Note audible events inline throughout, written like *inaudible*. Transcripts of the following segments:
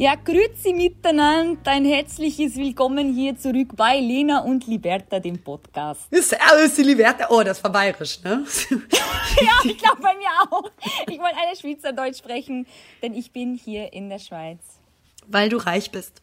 Ja, grüezi miteinander. Ein herzliches Willkommen hier zurück bei Lena und Liberta, dem Podcast. Servus, Liberta. Oh, das war bayerisch, ne? *laughs* ja, ich glaube bei mir auch. Ich wollte eine Schweizerdeutsch sprechen, denn ich bin hier in der Schweiz. Weil du reich bist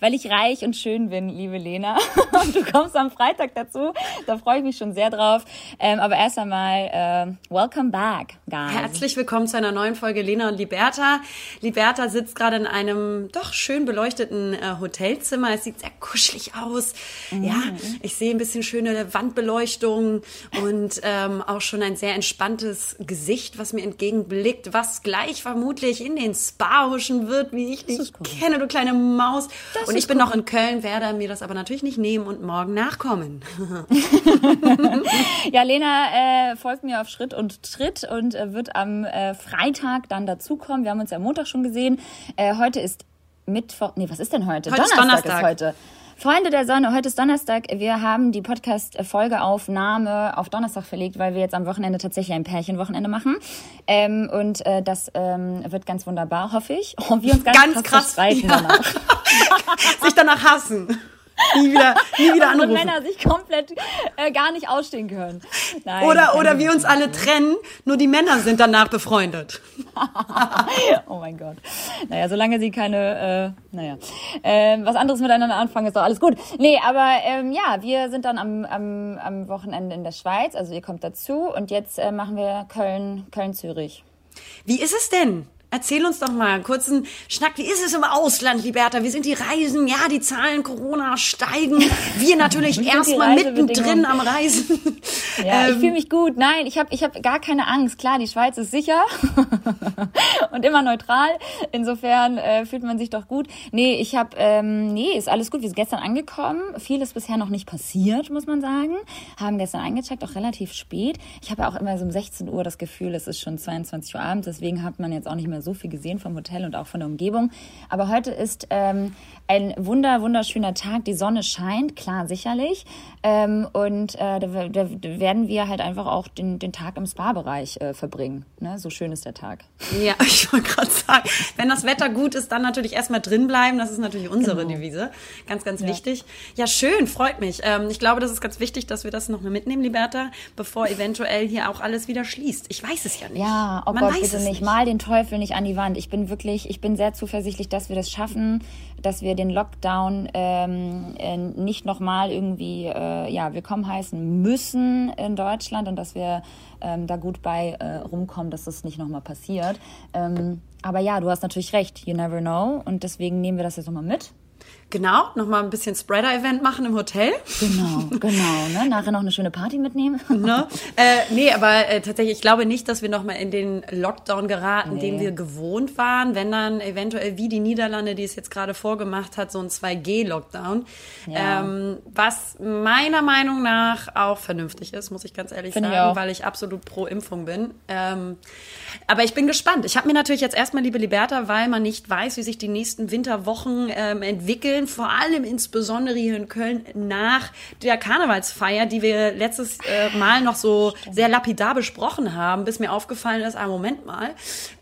weil ich reich und schön bin, liebe Lena. *laughs* Und du kommst am Freitag dazu. Da freue ich mich schon sehr drauf. Ähm, aber erst einmal, äh, welcome back, guys. Herzlich willkommen zu einer neuen Folge Lena und Liberta. Liberta sitzt gerade in einem doch schön beleuchteten äh, Hotelzimmer. Es sieht sehr kuschelig aus. Mhm. Ja, ich sehe ein bisschen schöne Wandbeleuchtung und ähm, auch schon ein sehr entspanntes Gesicht, was mir entgegenblickt, was gleich vermutlich in den Spa huschen wird, wie ich dich cool. kenne, du kleine Maus. Das und ich bin cool. noch in Köln, werde mir das aber natürlich nicht nehmen und morgen nachkommen. *laughs* ja, Lena äh, folgt mir auf Schritt und Tritt und äh, wird am äh, Freitag dann dazukommen. Wir haben uns ja Montag schon gesehen. Äh, heute ist Mittwoch. Nee, was ist denn heute? heute Donnerstag, ist, Donnerstag. ist heute. Freunde der Sonne, heute ist Donnerstag. Wir haben die Podcast-Folgeaufnahme auf Donnerstag verlegt, weil wir jetzt am Wochenende tatsächlich ein Pärchenwochenende machen. Ähm, und äh, das ähm, wird ganz wunderbar, hoffe ich. Und wir uns ganz, ganz krass, krass ja. danach. *laughs* Sich danach hassen nie wieder, nie wieder anrufen. Und Männer sich komplett äh, gar nicht ausstehen können. Nein, oder oder wir uns alle trennen, nur die Männer sind danach befreundet. *laughs* oh mein Gott. Naja, solange sie keine, äh, naja, äh, was anderes miteinander anfangen, ist doch alles gut. Nee, aber ähm, ja, wir sind dann am, am, am Wochenende in der Schweiz, also ihr kommt dazu und jetzt äh, machen wir Köln, Köln-Zürich. Wie ist es denn? Erzähl uns doch mal einen kurzen Schnack. Wie ist es im Ausland, Liberta? Wie sind die Reisen? Ja, die Zahlen Corona steigen. Wir natürlich *laughs* erstmal mittendrin am Reisen. *laughs* Ja, ähm, ich fühle mich gut. Nein, ich habe ich hab gar keine Angst. Klar, die Schweiz ist sicher *laughs* und immer neutral. Insofern äh, fühlt man sich doch gut. Nee, ich habe, ähm, nee, ist alles gut. Wir sind gestern angekommen. Viel ist bisher noch nicht passiert, muss man sagen. Haben gestern eingecheckt, auch relativ spät. Ich habe ja auch immer so um 16 Uhr das Gefühl, es ist schon 22 Uhr abends. Deswegen hat man jetzt auch nicht mehr so viel gesehen vom Hotel und auch von der Umgebung. Aber heute ist ähm, ein wunder, wunderschöner Tag. Die Sonne scheint, klar, sicherlich. Ähm, und äh, da, da, werden wir halt einfach auch den, den Tag im Spa-Bereich äh, verbringen. Ne? So schön ist der Tag. Ja, *laughs* ich wollte gerade sagen, wenn das Wetter gut ist, dann natürlich erstmal drin bleiben. Das ist natürlich unsere genau. Devise. Ganz, ganz ja. wichtig. Ja, schön, freut mich. Ähm, ich glaube, das ist ganz wichtig, dass wir das noch mal mitnehmen, Liberta, bevor eventuell hier auch alles wieder schließt. Ich weiß es ja nicht. Ja, oh Man Gott, bitte nicht. nicht. Mal den Teufel nicht an die Wand. Ich bin wirklich, ich bin sehr zuversichtlich, dass wir das schaffen, dass wir den Lockdown ähm, äh, nicht nochmal irgendwie äh, ja, willkommen heißen müssen in Deutschland und dass wir ähm, da gut bei äh, rumkommen, dass das nicht nochmal passiert. Ähm, aber ja, du hast natürlich recht, you never know. Und deswegen nehmen wir das jetzt nochmal mit. Genau, nochmal ein bisschen Spreader-Event machen im Hotel. Genau, genau. Ne? Nachher noch eine schöne Party mitnehmen. *laughs* Ne? Äh, nee, aber äh, tatsächlich, ich glaube nicht, dass wir nochmal in den Lockdown geraten, nee. den wir gewohnt waren. Wenn dann eventuell wie die Niederlande, die es jetzt gerade vorgemacht hat, so ein 2G-Lockdown. Ja. Ähm, was meiner Meinung nach auch vernünftig ist, muss ich ganz ehrlich Find sagen, ich weil ich absolut pro Impfung bin. Ähm, aber ich bin gespannt. Ich habe mir natürlich jetzt erstmal, liebe Liberta, weil man nicht weiß, wie sich die nächsten Winterwochen ähm, entwickeln, Köln, vor allem insbesondere hier in Köln nach der Karnevalsfeier, die wir letztes äh, Mal noch so Stimmt. sehr lapidar besprochen haben, bis mir aufgefallen ist, ah, Moment mal.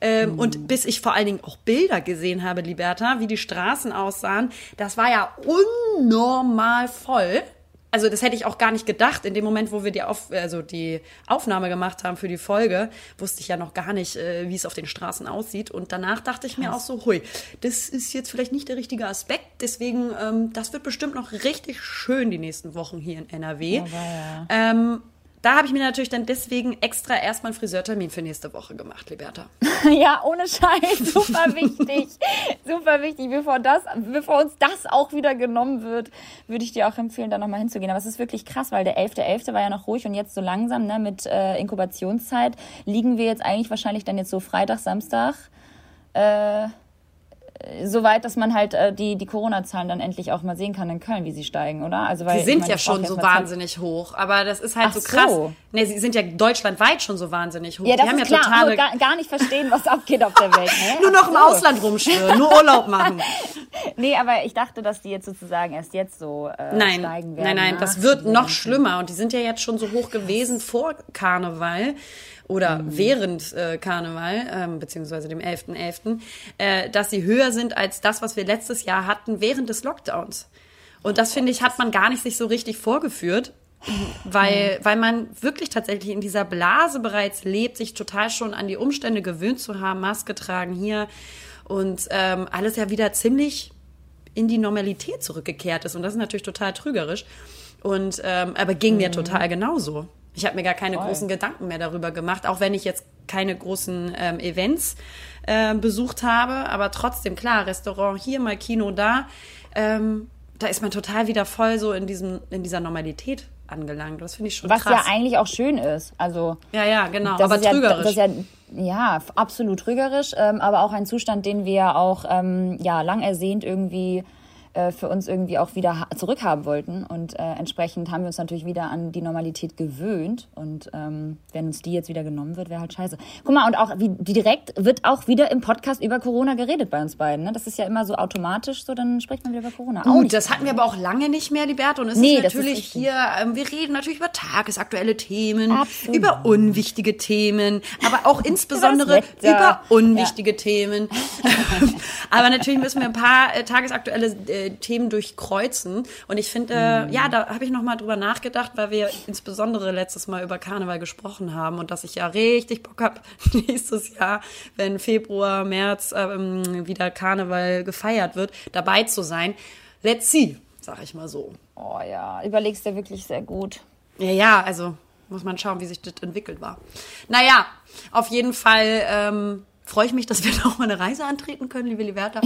Ähm, mhm. Und bis ich vor allen Dingen auch Bilder gesehen habe, Liberta, wie die Straßen aussahen, das war ja unnormal voll also das hätte ich auch gar nicht gedacht. In dem Moment, wo wir die, Auf, also die Aufnahme gemacht haben für die Folge, wusste ich ja noch gar nicht, äh, wie es auf den Straßen aussieht. Und danach dachte ich mir auch so, hui, das ist jetzt vielleicht nicht der richtige Aspekt. Deswegen, ähm, das wird bestimmt noch richtig schön die nächsten Wochen hier in NRW. Oh, ja. ähm, da habe ich mir natürlich dann deswegen extra erstmal einen Friseurtermin für nächste Woche gemacht, Liberta. *laughs* ja, ohne Scheiß, super wichtig. super wichtig. Bevor, das, bevor uns das auch wieder genommen wird, würde ich dir auch empfehlen, da nochmal hinzugehen. Aber es ist wirklich krass, weil der 11.11. .11. war ja noch ruhig und jetzt so langsam ne, mit äh, Inkubationszeit liegen wir jetzt eigentlich wahrscheinlich dann jetzt so Freitag, Samstag. Äh, so weit, dass man halt äh, die, die Corona-Zahlen dann endlich auch mal sehen kann in Köln, wie sie steigen, oder? Also, weil, die sind ich mein, ja schon so wahnsinnig Zeit. hoch, aber das ist halt Ach so krass. So. Nee, sie sind ja deutschlandweit schon so wahnsinnig hoch. Ja, das die haben ist ja klar, totale... gar, gar nicht verstehen, was abgeht auf der Welt. Ne? *laughs* nur noch im Ausland rumschwirren, nur Urlaub machen. *laughs* nee, aber ich dachte, dass die jetzt sozusagen erst jetzt so äh, nein, steigen werden. Nein, nein, das wird noch schlimmer und die sind ja jetzt schon so hoch gewesen vor Karneval oder mhm. während äh, Karneval, ähm, beziehungsweise dem 11.11., .11., äh, dass sie höher sind als das, was wir letztes Jahr hatten während des Lockdowns. Und das, finde ich, hat man gar nicht sich so richtig vorgeführt, weil, mhm. weil man wirklich tatsächlich in dieser Blase bereits lebt, sich total schon an die Umstände gewöhnt zu haben, Maske tragen hier und ähm, alles ja wieder ziemlich in die Normalität zurückgekehrt ist. Und das ist natürlich total trügerisch. Und ähm, aber ging mhm. mir total genauso. Ich habe mir gar keine Voll. großen Gedanken mehr darüber gemacht, auch wenn ich jetzt keine großen ähm, Events äh, besucht habe. Aber trotzdem, klar, Restaurant hier, mal Kino da. Ähm, da ist man total wieder voll so in, diesem, in dieser Normalität angelangt. Das finde ich schon Was krass. ja eigentlich auch schön ist. Also, ja, ja, genau. Aber trügerisch. Ja, ja, ja, absolut trügerisch, ähm, aber auch ein Zustand, den wir auch ähm, ja, lang ersehnt irgendwie äh, für uns irgendwie auch wieder zurückhaben wollten. Und äh, entsprechend haben wir uns natürlich wieder an die Normalität gewöhnt. Und ähm, wenn uns die jetzt wieder genommen wird, wäre halt scheiße. Guck mal, und auch wie, direkt wird auch wieder im Podcast über Corona geredet bei uns beiden. Ne? Das ist ja immer so automatisch so, dann spricht man wieder über Corona. Gut, das hatten wir aber auch lange nicht mehr, Liberto. Und es nee, ist natürlich ist hier, ähm, wir reden natürlich über tagesaktuelle Themen, Absolut. über unwichtige Themen, aber auch *laughs* insbesondere über unwichtige ja. Themen. *laughs* aber natürlich müssen wir ein paar äh, tagesaktuelle äh, äh, Themen durchkreuzen. Und ich finde, äh, mhm. ja, da habe ich nochmal drüber nachgedacht, weil wir insbesondere letztes Mal über Karneval gesprochen haben und dass ich ja richtig Bock habe, *laughs* nächstes Jahr, wenn Februar, März ähm, wieder Karneval gefeiert wird, dabei zu sein. Let's see, sag ich mal so. Oh ja, überlegst du wirklich sehr gut. Ja, ja, also muss man schauen, wie sich das entwickelt war. Naja, auf jeden Fall ähm, freue ich mich, dass wir *laughs* noch mal eine Reise antreten können, liebe Liberta.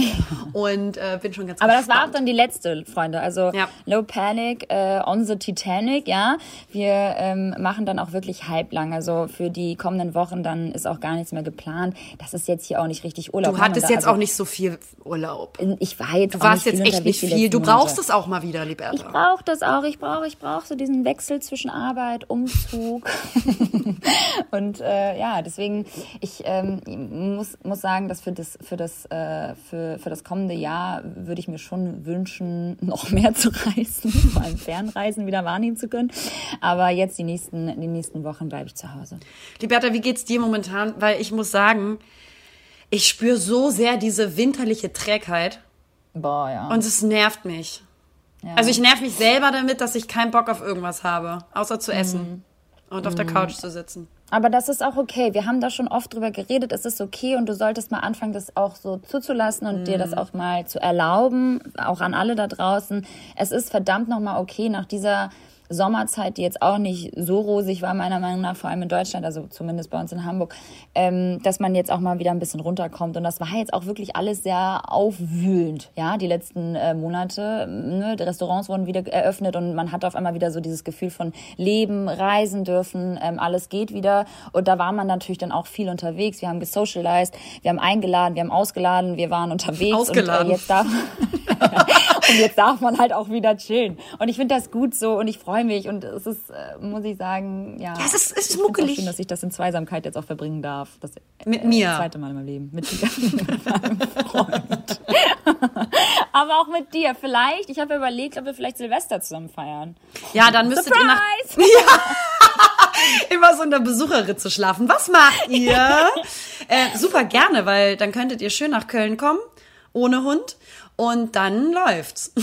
Und äh, bin schon ganz Aber das war auch dann die letzte, Freunde. Also ja. No Panic äh, on the Titanic, ja. Wir ähm, machen dann auch wirklich halblang. Also für die kommenden Wochen dann ist auch gar nichts mehr geplant. Das ist jetzt hier auch nicht richtig Urlaub. Du hattest jetzt also, auch nicht so viel Urlaub. Ich war jetzt Du warst jetzt echt nicht viel. Du brauchst es auch mal wieder, Liberta. Ich brauche das auch. Ich brauche ich brauch so diesen Wechsel zwischen Arbeit, Umzug. *laughs* Und äh, ja, deswegen, ich ähm, muss, muss sagen, dass für das, für das, äh, für, für das kommende Jahr würde ich mir schon wünschen, *laughs* noch mehr zu reisen, *laughs* vor allem Fernreisen wieder wahrnehmen zu können. Aber jetzt die nächsten, die nächsten Wochen bleibe ich zu Hause. Liberta, wie geht's dir momentan? Weil ich muss sagen, ich spüre so sehr diese winterliche Trägheit. Boah, ja. Und es nervt mich. Ja. Also ich nerv mich selber damit, dass ich keinen Bock auf irgendwas habe, außer zu essen mhm. und auf der mhm. Couch zu sitzen. Aber das ist auch okay. Wir haben da schon oft drüber geredet. Es ist okay und du solltest mal anfangen, das auch so zuzulassen und mm. dir das mhm. auch mal zu erlauben, auch an alle da draußen. Es ist verdammt nochmal okay nach dieser Sommerzeit, die jetzt auch nicht so rosig war, meiner Meinung nach, vor allem in Deutschland, also zumindest bei uns in Hamburg, ähm, dass man jetzt auch mal wieder ein bisschen runterkommt. Und das war jetzt auch wirklich alles sehr aufwühlend, ja, die letzten äh, Monate. Ne? Die Restaurants wurden wieder eröffnet und man hat auf einmal wieder so dieses Gefühl von Leben, reisen dürfen, ähm, alles geht wieder. Und da war man natürlich dann auch viel unterwegs. Wir haben gesocialized, wir haben eingeladen, wir haben ausgeladen, wir waren unterwegs. Ausgeladen. Und, äh, jetzt darf *laughs* *laughs* und jetzt darf man halt auch wieder chillen. Und ich finde das gut so und ich freue mich und es ist, äh, muss ich sagen, ja. ja es ist, es ist muckelig. Schön, dass ich das in Zweisamkeit jetzt auch verbringen darf. Das, mit äh, mir. Das zweite Mal in meinem Leben. Mit, mit meinem Freund. Aber auch mit dir. Vielleicht, ich habe überlegt, ob wir vielleicht Silvester zusammen feiern. Ja, dann müsstet Surprise! ihr nach... *laughs* Ja. Immer so in der Besucherritze schlafen. Was macht ihr? *laughs* äh, super gerne, weil dann könntet ihr schön nach Köln kommen, ohne Hund. Und dann läuft's. *laughs*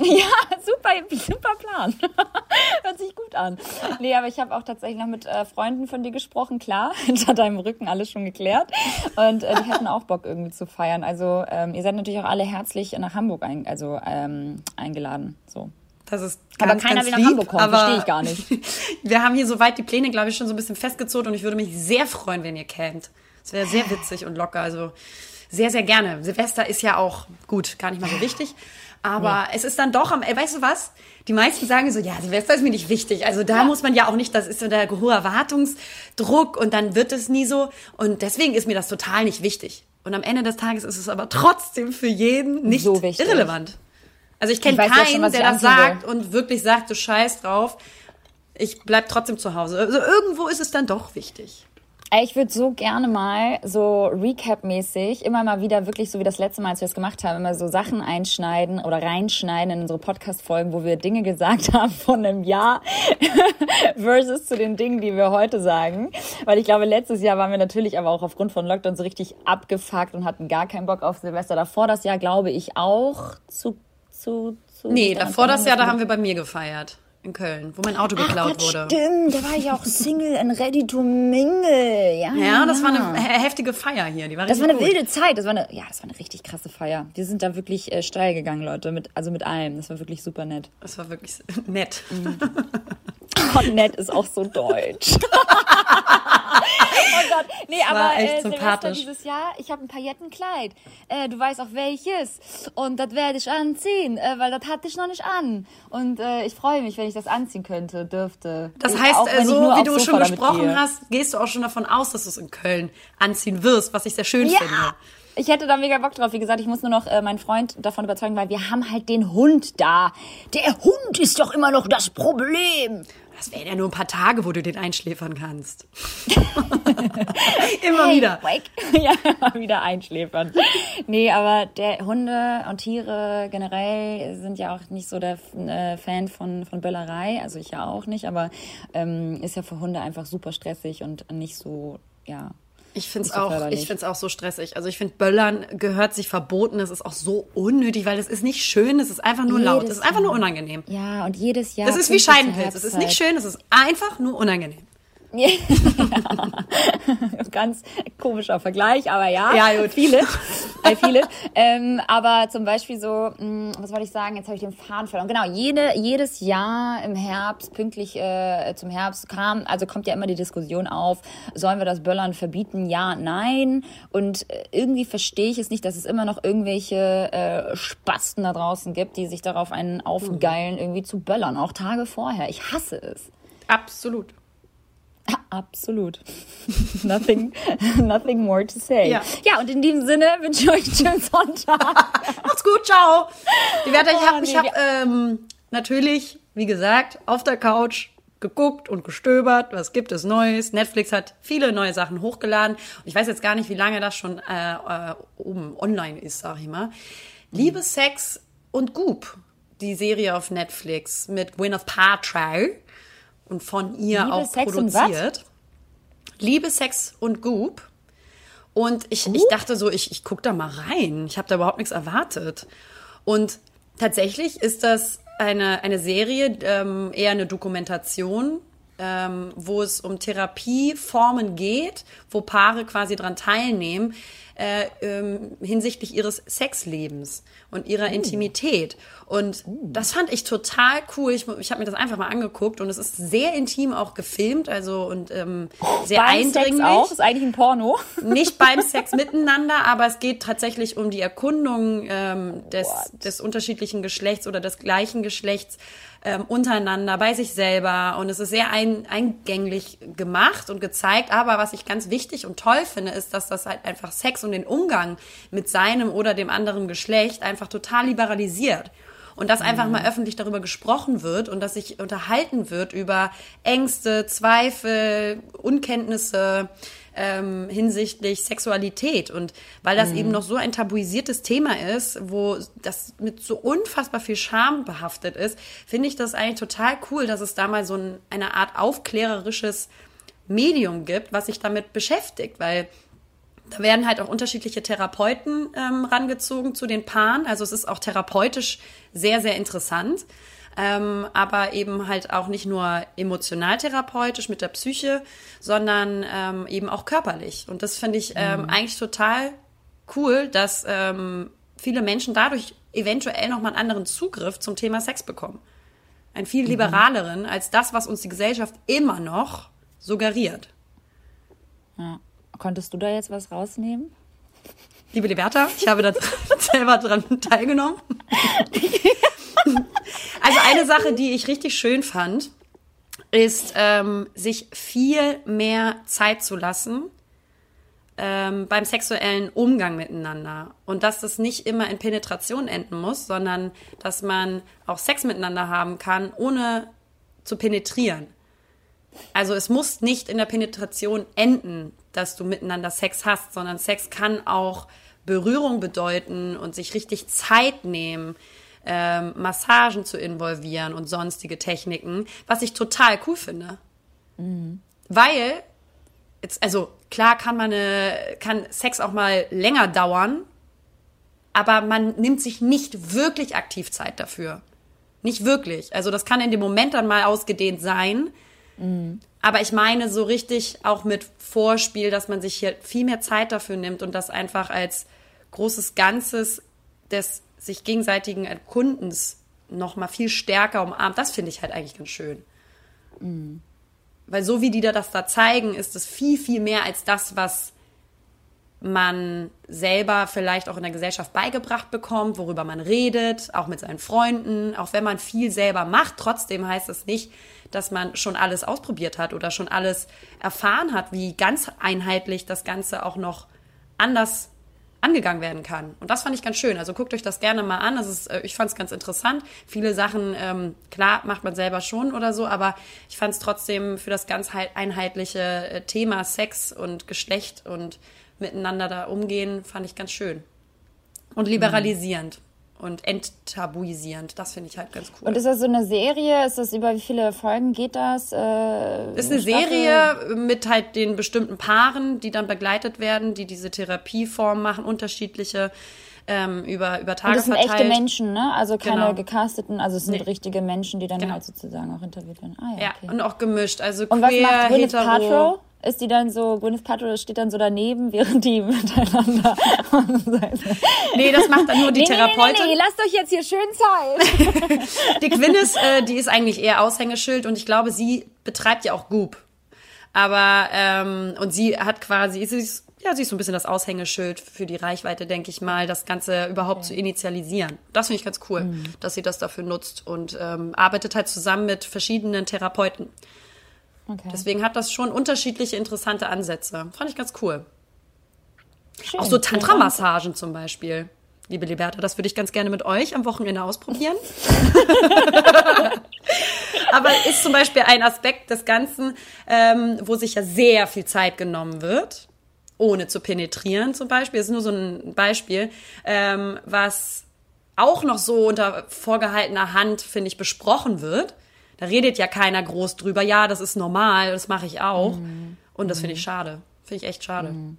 Ja, super, super Plan. *laughs* Hört sich gut an. Nee, aber ich habe auch tatsächlich noch mit äh, Freunden von dir gesprochen, klar, *laughs* hinter deinem Rücken alles schon geklärt. Und äh, die hätten auch Bock irgendwie zu feiern. Also ähm, ihr seid natürlich auch alle herzlich nach Hamburg ein, also, ähm, eingeladen. So. Das ist ganz, aber keiner ganz will nach lieb, Hamburg kommen, verstehe ich gar nicht. wir haben hier soweit die Pläne, glaube ich, schon so ein bisschen festgezogen und ich würde mich sehr freuen, wenn ihr kämt. Es wäre sehr witzig und locker. Also sehr, sehr gerne. Silvester ist ja auch gut, gar nicht mal so wichtig. Aber nee. es ist dann doch am, weißt du was? Die meisten sagen so, ja, Silvester ist mir nicht wichtig. Also da ja. muss man ja auch nicht, das ist so der hohe Erwartungsdruck und dann wird es nie so. Und deswegen ist mir das total nicht wichtig. Und am Ende des Tages ist es aber trotzdem für jeden nicht so irrelevant. Also ich kenne keinen, schon, der das sagt will. und wirklich sagt, du scheiß drauf. Ich bleib trotzdem zu Hause. Also irgendwo ist es dann doch wichtig. Ich würde so gerne mal so Recap-mäßig immer mal wieder wirklich so wie das letzte Mal, als wir es gemacht haben, immer so Sachen einschneiden oder reinschneiden in unsere Podcast-Folgen, wo wir Dinge gesagt *laughs* haben von einem Jahr *laughs* versus zu den Dingen, die wir heute sagen. Weil ich glaube, letztes Jahr waren wir natürlich aber auch aufgrund von Lockdown so richtig abgefuckt und hatten gar keinen Bock auf Silvester. Davor das Jahr glaube ich auch zu, zu, zu. Nee, davor das Jahr, da haben wir bei mir gefeiert in Köln, wo mein Auto geklaut Ach, wurde. Stimmt, da war ich auch *laughs* Single and ready to mingle. Ja, ja das war eine heftige Feier hier. Die war das war eine gut. wilde Zeit. Das war eine, ja, das war eine richtig krasse Feier. Wir sind da wirklich äh, steil gegangen, Leute, mit, also mit allem. Das war wirklich super nett. Das war wirklich *laughs* nett. Mhm. *laughs* Oh, nett ist auch so deutsch. *laughs* oh Gott. Nee, das aber äh, Silvester dieses Jahr, ich habe ein Paillettenkleid. Äh, du weißt auch welches. Und das werde ich anziehen, äh, weil das hatte ich noch nicht an. Und äh, ich freue mich, wenn ich das anziehen könnte, dürfte. Das heißt, auch, so wie du schon gesprochen hast, gehst du auch schon davon aus, dass du es in Köln anziehen wirst, was ich sehr schön ja. finde ich hätte da mega Bock drauf. Wie gesagt, ich muss nur noch äh, meinen Freund davon überzeugen, weil wir haben halt den Hund da. Der Hund ist doch immer noch das Problem. Das wären ja nur ein paar Tage, wo du den einschläfern kannst. *laughs* immer hey, wieder. Wake. *laughs* Ja, immer wieder einschläfern. Nee, aber der Hunde und Tiere generell sind ja auch nicht so der äh, Fan von, von Böllerei. Also ich ja auch nicht, aber ähm, ist ja für Hunde einfach super stressig und nicht so, ja, ich finde es auch, ich find's auch so stressig. Also ich finde, Böllern gehört sich verboten. Das ist auch so unnötig, weil es ist nicht schön, es ist einfach nur jedes laut. Es ist einfach nur unangenehm. Ja, und jedes Jahr. Das ist wie Scheidenpilz. Es ist nicht schön, es ist einfach nur unangenehm. Ja. *laughs* Ganz komischer Vergleich, aber ja. Ja, gut. Viele. Äh, viele. Ähm, aber zum Beispiel so, mh, hm, was wollte ich sagen? Jetzt habe ich den Faden verloren. Genau, jede, jedes Jahr im Herbst, pünktlich äh, zum Herbst, kam, also kommt ja immer die Diskussion auf, sollen wir das Böllern verbieten? Ja, nein. Und äh, irgendwie verstehe ich es nicht, dass es immer noch irgendwelche äh, Spasten da draußen gibt, die sich darauf einen aufgeilen, irgendwie zu böllern, auch Tage vorher. Ich hasse es. Absolut. *laughs* Absolut. *laughs* nothing, *laughs* nothing more to say. Ja. ja, und in diesem Sinne wünsche ich euch einen schönen Sonntag. Macht's gut, ciao. Die Werte, ich habe oh, nee, hab, ähm, natürlich, wie gesagt, auf der Couch geguckt und gestöbert, was gibt es Neues. Netflix hat viele neue Sachen hochgeladen. Und ich weiß jetzt gar nicht, wie lange das schon äh, äh, oben online ist, sag ich mal. Liebe, Sex und Goop, die Serie auf Netflix mit Gwyneth Paltrow und von ihr Liebe, auch Sex produziert. Liebe, Sex und Goop. Und ich, ich dachte so, ich, ich gucke da mal rein. Ich habe da überhaupt nichts erwartet. Und tatsächlich ist das eine, eine Serie, ähm, eher eine Dokumentation, ähm, wo es um Therapieformen geht, wo Paare quasi dran teilnehmen, äh, ähm, hinsichtlich ihres Sexlebens und ihrer uh. Intimität. Und uh. das fand ich total cool. Ich, ich habe mir das einfach mal angeguckt und es ist sehr intim auch gefilmt, also und ähm, sehr beim eindringlich. Sex auch, ist eigentlich ein Porno. *laughs* Nicht beim Sex *laughs* miteinander, aber es geht tatsächlich um die Erkundung ähm, des, des unterschiedlichen Geschlechts oder des gleichen Geschlechts ähm, untereinander, bei sich selber. Und es ist sehr ein, eingänglich gemacht und gezeigt. Aber was ich ganz wichtig und toll finde, ist, dass das halt einfach Sex und den Umgang mit seinem oder dem anderen Geschlecht einfach total liberalisiert und dass einfach mhm. mal öffentlich darüber gesprochen wird und dass sich unterhalten wird über Ängste, Zweifel, Unkenntnisse, ähm, hinsichtlich Sexualität. Und weil das mhm. eben noch so ein tabuisiertes Thema ist, wo das mit so unfassbar viel Scham behaftet ist, finde ich das eigentlich total cool, dass es da mal so ein, eine Art aufklärerisches Medium gibt, was sich damit beschäftigt, weil da werden halt auch unterschiedliche Therapeuten ähm, rangezogen zu den Paaren. Also es ist auch therapeutisch sehr, sehr interessant ähm, aber eben halt auch nicht nur emotional-therapeutisch mit der Psyche, sondern ähm, eben auch körperlich. Und das finde ich ähm, mhm. eigentlich total cool, dass ähm, viele Menschen dadurch eventuell nochmal einen anderen Zugriff zum Thema Sex bekommen. Einen viel mhm. liberaleren mhm. als das, was uns die Gesellschaft immer noch suggeriert. Ja. Konntest du da jetzt was rausnehmen? liebe Liberta, ich habe da *laughs* selber dran teilgenommen. *laughs* *laughs* also eine Sache, die ich richtig schön fand, ist, ähm, sich viel mehr Zeit zu lassen ähm, beim sexuellen Umgang miteinander. Und dass das nicht immer in Penetration enden muss, sondern dass man auch Sex miteinander haben kann, ohne zu penetrieren. Also es muss nicht in der Penetration enden, dass du miteinander Sex hast, sondern Sex kann auch Berührung bedeuten und sich richtig Zeit nehmen, ähm, Massagen zu involvieren und sonstige Techniken, was ich total cool finde. Mhm. Weil, jetzt, also klar kann man eine, kann Sex auch mal länger dauern, aber man nimmt sich nicht wirklich aktiv Zeit dafür. Nicht wirklich. Also das kann in dem Moment dann mal ausgedehnt sein. Mhm. Aber ich meine so richtig auch mit Vorspiel, dass man sich hier viel mehr Zeit dafür nimmt und das einfach als großes Ganzes des sich gegenseitigen Erkundens noch mal viel stärker umarmt. Das finde ich halt eigentlich ganz schön. Mhm. Weil so wie die da das da zeigen, ist es viel, viel mehr als das, was man selber vielleicht auch in der Gesellschaft beigebracht bekommt, worüber man redet, auch mit seinen Freunden. Auch wenn man viel selber macht, trotzdem heißt es nicht, dass man schon alles ausprobiert hat oder schon alles erfahren hat, wie ganz einheitlich das Ganze auch noch anders angegangen werden kann. Und das fand ich ganz schön. Also guckt euch das gerne mal an. Das ist, äh, ich fand es ganz interessant. Viele Sachen, ähm, klar, macht man selber schon oder so, aber ich fand es trotzdem für das ganz einheitliche äh, Thema Sex und Geschlecht und miteinander da umgehen, fand ich ganz schön. Und liberalisierend. Mhm und enttabuisierend. Das finde ich halt ganz cool. Und ist das so eine Serie? Ist das über wie viele Folgen geht das? Äh, ist eine Staffel? Serie mit halt den bestimmten Paaren, die dann begleitet werden, die diese Therapieform machen, unterschiedliche ähm, über, über Tage Und das sind verteilt. echte Menschen, ne? Also keine genau. gecasteten, also es sind nee. richtige Menschen, die dann genau. halt sozusagen auch interviewt werden. Ah, ja, okay. ja, und auch gemischt. Also und queer, was macht Gwyneth Paltrow? ist die dann so, Gwyneth Paltrow steht dann so daneben, *laughs* während die miteinander. nee, das macht dann nur die nee, Therapeutin. Nee, nee, nee, lasst euch jetzt hier schön Zeit. *laughs* die Gwyneth, äh, die ist eigentlich eher Aushängeschild und ich glaube, sie betreibt ja auch Goop. Aber, ähm, und sie hat quasi, sie ist, ja, sie ist so ein bisschen das Aushängeschild für die Reichweite, denke ich mal, das Ganze überhaupt okay. zu initialisieren. Das finde ich ganz cool, mhm. dass sie das dafür nutzt und ähm, arbeitet halt zusammen mit verschiedenen Therapeuten. Okay. Deswegen hat das schon unterschiedliche interessante Ansätze. Fand ich ganz cool. Schön, Auch so Tantra-Massagen zum Beispiel. Liebe Liberta, das würde ich ganz gerne mit euch am Wochenende ausprobieren. *laughs* Aber ist zum Beispiel ein Aspekt des Ganzen, ähm, wo sich ja sehr viel Zeit genommen wird, ohne zu penetrieren zum Beispiel. Das ist nur so ein Beispiel, ähm, was auch noch so unter vorgehaltener Hand, finde ich, besprochen wird. Da redet ja keiner groß drüber. Ja, das ist normal, das mache ich auch. Mhm. Und das finde ich schade. Finde ich echt schade. Mhm.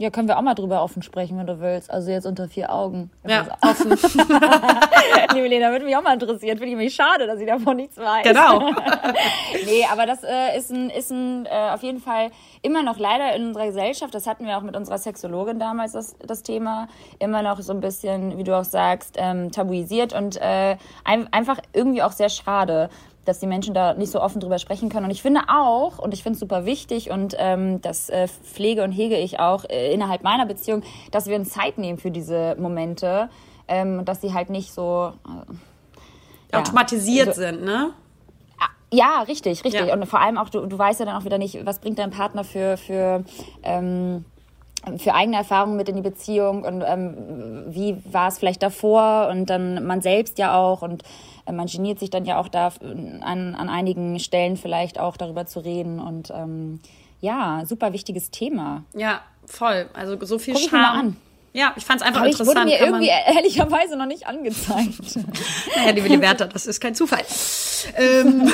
Ja, können wir auch mal drüber offen sprechen, wenn du willst. Also jetzt unter vier Augen. Ja, offen. *laughs* Liebe Lena, würde mich auch mal interessieren. Finde ich mich schade, dass ich davon nichts weiß. Genau. *laughs* nee, aber das äh, ist ein, ist ein äh, auf jeden Fall immer noch leider in unserer Gesellschaft, das hatten wir auch mit unserer Sexologin damals, das, das Thema, immer noch so ein bisschen, wie du auch sagst, ähm, tabuisiert und äh, ein, einfach irgendwie auch sehr schade dass die Menschen da nicht so offen drüber sprechen können. Und ich finde auch, und ich finde es super wichtig, und ähm, das äh, pflege und hege ich auch äh, innerhalb meiner Beziehung, dass wir uns Zeit nehmen für diese Momente, ähm, dass sie halt nicht so äh, automatisiert ja, also, sind, ne? Ja, richtig, richtig. Ja. Und vor allem auch, du, du weißt ja dann auch wieder nicht, was bringt dein Partner für, für ähm, für eigene Erfahrungen mit in die Beziehung und ähm, wie war es vielleicht davor und dann man selbst ja auch und man geniert sich dann ja auch da an, an einigen Stellen vielleicht auch darüber zu reden und ähm, ja, super wichtiges Thema. Ja, voll. Also so viel Guck Charme. Ich mal an. Ja, ich fand es einfach Aber interessant. wurde mir irgendwie ehrlicherweise noch nicht angezeigt. *laughs* *laughs* naja, liebe Liberta, das ist kein Zufall. ähm,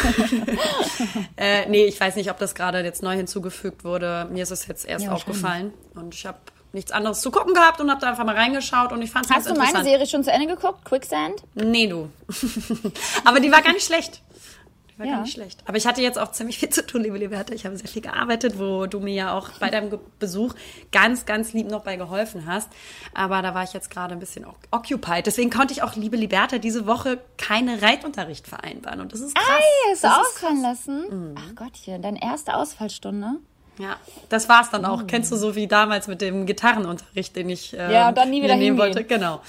*laughs* äh, nee, ich weiß nicht, ob das gerade jetzt neu hinzugefügt wurde. Mir ist es jetzt erst ja, aufgefallen und ich habe nichts anderes zu gucken gehabt und habe da einfach mal reingeschaut und ich fand es ganz interessant. Hast du meine Serie schon zu Ende geguckt, Quicksand? Nee, du. *laughs* Aber die war gar nicht schlecht. War ja. gar nicht schlecht. Aber ich hatte jetzt auch ziemlich viel zu tun, liebe Liberta. Ich habe sehr viel gearbeitet, wo du mir ja auch bei deinem Besuch ganz, ganz lieb noch bei geholfen hast. Aber da war ich jetzt gerade ein bisschen occupied. Deswegen konnte ich auch, liebe Liberta, diese Woche keine Reitunterricht vereinbaren. Und das ist krass. Ey, hast du ausfallen lassen? Mhm. Ach Gottchen, deine erste Ausfallstunde? Ja, das war's dann auch. Mhm. Kennst du so wie damals mit dem Gitarrenunterricht, den ich ähm, ja, und dann nie wieder nehmen wollte? Genau.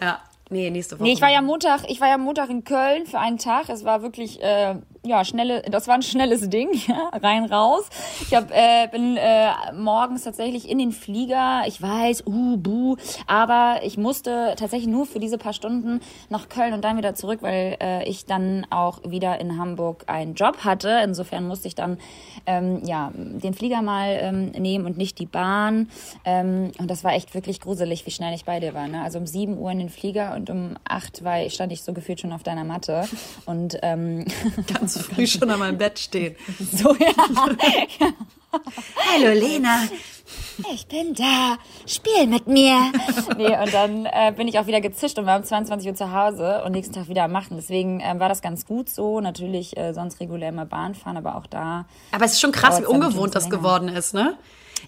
Ja, nee, nächste Woche. Nee, ich war ja Montag, ich war ja Montag in Köln für einen Tag. Es war wirklich äh, ja, schnelle, das war ein schnelles Ding, *laughs* ja, rein raus. Ich hab, äh, bin äh, morgens tatsächlich in den Flieger. Ich weiß, uh, buh, aber ich musste tatsächlich nur für diese paar Stunden nach Köln und dann wieder zurück, weil äh, ich dann auch wieder in Hamburg einen Job hatte. Insofern musste ich dann ähm, ja den Flieger mal ähm, nehmen und nicht die Bahn. Ähm, und das war echt wirklich gruselig, wie schnell ich bei dir war. Ne? Also um sieben Uhr in den Flieger und um acht war, stand ich so gefühlt schon auf deiner Matte und ähm, *laughs* ganz so früh schon an meinem Bett stehen. *laughs* So, ja. Hallo Lena. Ich bin da. Spiel mit mir. Nee, und dann äh, bin ich auch wieder gezischt und war um 22 Uhr zu Hause und nächsten Tag wieder am Machen. Deswegen äh, war das ganz gut so. Natürlich äh, sonst regulär immer Bahn fahren, aber auch da. Aber es ist schon krass, wie ungewohnt das geworden ist, ne?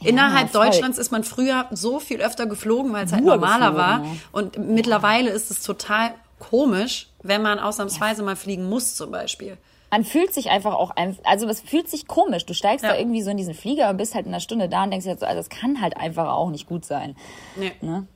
Ja, Innerhalb voll. Deutschlands ist man früher so viel öfter geflogen, weil es halt Nur normaler geflogen, war. Und mittlerweile ist es total komisch, wenn man ausnahmsweise ja. mal fliegen muss, zum Beispiel man fühlt sich einfach auch, also es fühlt sich komisch. Du steigst ja. da irgendwie so in diesen Flieger und bist halt in einer Stunde da und denkst dir so, also das kann halt einfach auch nicht gut sein. Nee. Ne?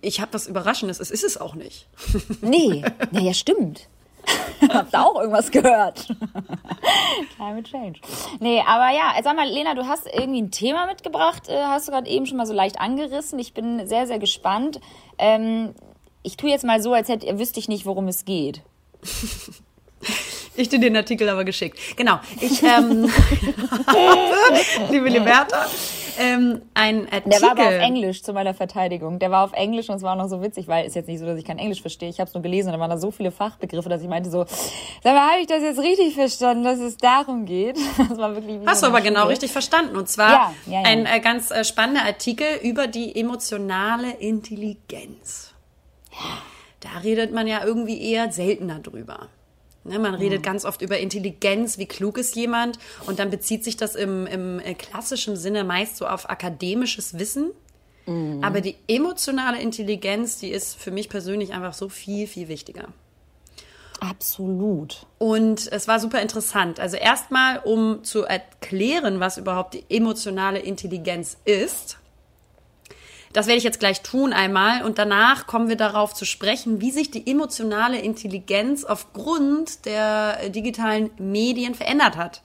Ich habe was Überraschendes, es ist es auch nicht. *laughs* Nee, naja, stimmt. *laughs* Habt auch irgendwas gehört? *laughs* Climate Change. Nee, aber ja, sag mal, Lena, du hast irgendwie ein Thema mitgebracht, äh, hast du gerade eben schon mal so leicht angerissen. Ich bin sehr, sehr gespannt. Ähm, ich tue jetzt mal so, als hätte, wüsste ich nicht, worum es geht. Ich dir den Artikel aber geschickt. Genau. Ich ähm, *laughs* liebe Liberta, ähm, ein Artikel. Der war aber auf Englisch zu meiner Verteidigung. Der war auf Englisch und es war auch noch so witzig, weil es jetzt nicht so, dass ich kein Englisch verstehe. Ich habe es nur gelesen und da waren da so viele Fachbegriffe, dass ich meinte so, sag mal, habe ich das jetzt richtig verstanden, dass es darum geht? *laughs* Das war wirklich. Hast du aber genau richtig verstanden. Und zwar ja, ja, ja. ein äh, ganz äh, spannender Artikel über die emotionale Intelligenz. Da redet man ja irgendwie eher seltener drüber. Ne, man redet mhm. ganz oft über Intelligenz, wie klug ist jemand und dann bezieht sich das im, im äh, klassischen Sinne meist so auf akademisches Wissen. Mhm. Aber die emotionale Intelligenz, die ist für mich persönlich einfach so viel, viel wichtiger. Absolut. Und es war super interessant. Also erstmal, um zu erklären, was überhaupt die emotionale Intelligenz ist, das werde ich jetzt gleich tun einmal und danach kommen wir darauf zu sprechen, wie sich die emotionale Intelligenz aufgrund der äh, digitalen Medien verändert hat.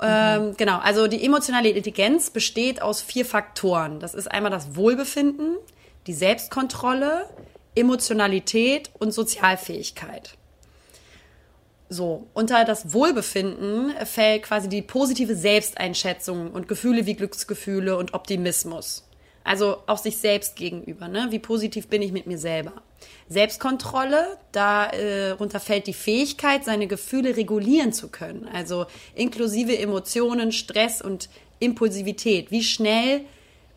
Mhm. Ähm, genau, also die emotionale Intelligenz besteht aus vier Faktoren. Das ist einmal das Wohlbefinden, die Selbstkontrolle, Emotionalität und Sozialfähigkeit. So, unter das Wohlbefinden fällt quasi die positive Selbsteinschätzung und Gefühle wie Glücksgefühle und Optimismus. Also auch sich selbst gegenüber. Ne? Wie positiv bin ich mit mir selber? Selbstkontrolle, darunter äh, fällt die Fähigkeit, seine Gefühle regulieren zu können. Also inklusive Emotionen, Stress und Impulsivität. Wie schnell